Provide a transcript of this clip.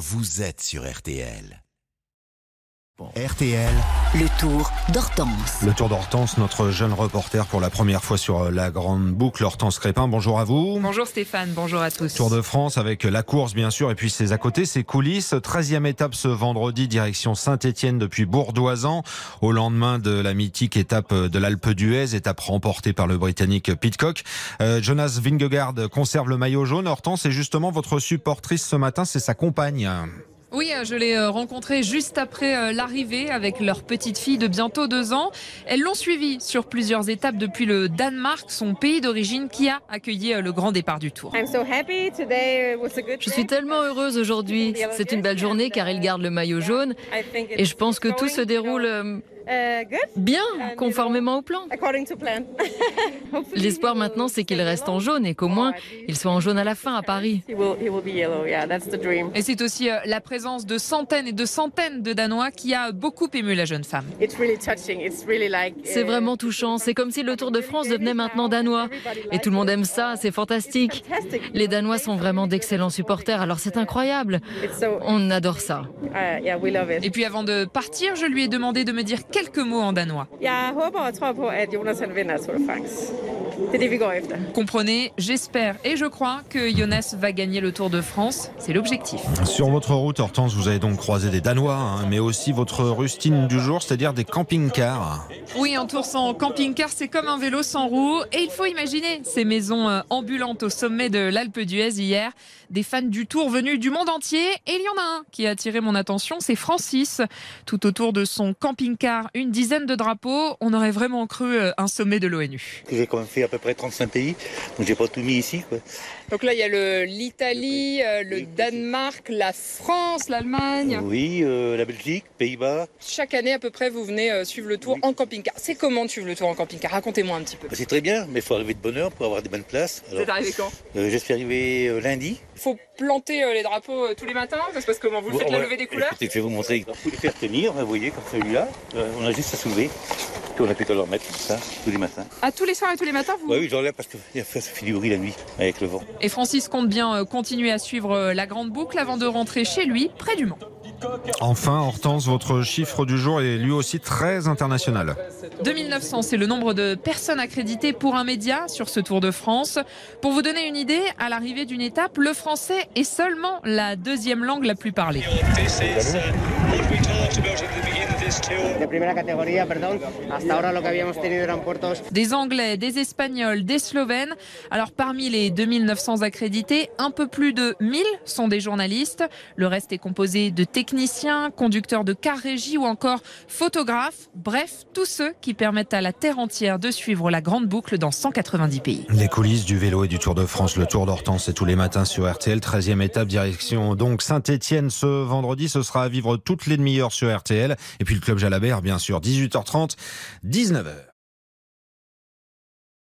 vous êtes sur RTL. RTL, Le tour d'Hortense. Le Tour d'Hortense, notre jeune reporter pour la première fois sur euh, la grande boucle. Hortense Crépin, bonjour à vous. Bonjour Stéphane, bonjour à tous. Tour de France avec la course bien sûr et puis ses à côté, ses coulisses. 13e étape ce vendredi, direction Saint-Etienne depuis Bourdoisan, au lendemain de la mythique étape de l'Alpe d'Huez, étape remportée par le Britannique Pitcock. Euh, Jonas Vingegaard conserve le maillot jaune. Hortense est justement votre supportrice ce matin, c'est sa compagne. Oui, euh, je l'ai euh, rencontré juste après euh, l'arrivée avec leur petite fille de bientôt deux ans. Elles l'ont suivi sur plusieurs étapes depuis le Danemark, son pays d'origine, qui a accueilli le grand départ du Tour. Je suis tellement heureuse aujourd'hui. C'est une belle journée car il garde le maillot jaune et je pense que tout se déroule bien, conformément au plan. L'espoir maintenant, c'est qu'il reste en jaune et qu'au moins il soit en jaune à la fin à Paris. Et c'est aussi euh, la présence de centaines et de centaines de Danois qui a beaucoup ému la jeune femme. C'est vraiment touchant. C'est comme si le Tour de France devenait maintenant danois. Et tout le monde aime ça, c'est fantastique. Les Danois sont vraiment d'excellents supporters, alors c'est incroyable. On adore ça. Et puis avant de partir, je lui ai demandé de me dire quelques mots en danois. Comprenez, j'espère et je crois que Jonas va gagner le Tour de France. C'est l'objectif. Sur votre route, Hortense, vous avez donc croisé des Danois, hein, mais aussi votre rustine du jour, c'est-à-dire des camping-cars. Oui, un tour sans camping-car, c'est comme un vélo sans roue. Et il faut imaginer ces maisons euh, ambulantes au sommet de l'Alpe d'Huez hier. Des fans du Tour venus du monde entier. Et il y en a un qui a attiré mon attention, c'est Francis. Tout autour de son camping-car, une dizaine de drapeaux. On aurait vraiment cru euh, un sommet de l'ONU. Fait à peu près 35 pays, donc j'ai pas tout mis ici. Quoi. Donc là, il y a l'Italie, euh, le Danemark, la France, l'Allemagne. Oui, euh, la Belgique, Pays-Bas. Chaque année, à peu près, vous venez euh, suivre le Tour en camping-car. C'est comment de suivre le Tour en camping-car? Racontez-moi un petit peu. Bah, c'est très bien, mais il faut arriver de bonne heure pour avoir des bonnes places. Vous êtes arrivé quand? euh, je suis arrivé euh, lundi. faut planter euh, les drapeaux euh, tous les matins? Ça se passe comment? Vous Bon, faites la ouais. levée des couleurs? Écoutez, je vais vous montrer. Il faut les faire tenir, vous voyez, comme celui-là. Euh, on a juste à soulever. On a plus qu'à leur mettre comme ça, tous les matins. À tous les soirs et tous les matins vous... Ouais, oui, j'enlève parce que ça fait du bruit la nuit avec le vent. Et Francis compte bien euh, continuer à suivre euh, la grande boucle avant de rentrer chez lui, près du Mans. Enfin, Hortense, votre chiffre du jour est lui aussi très international. 2900, c'est le nombre de personnes accréditées pour un média sur ce Tour de France. Pour vous donner une idée, à l'arrivée d'une étape, le français est seulement la deuxième langue la plus parlée. De primera categoría, perdón. Hasta ahora lo que habíamos tenido eran puertos Des Anglais, des Espagnols, des Slovènes. Alors parmi les 2900 accrédités, un peu plus de 1000 sont des journalistes. Le reste est composé de techniciens, conducteurs de car régie ou encore photographes. Bref, tous ceux qui permettent à la terre entière de suivre la grande boucle dans 190 pays. Les coulisses du vélo et du Tour de France, le Tour d'Hortense, c'est tous les matins sur RTL. 13e étape, direction donc Saint-Etienne ce vendredi. Ce sera à vivre toutes les demi-heures sur RTL. Et puis Club Jalabert, bien sûr, 18h30, 19h.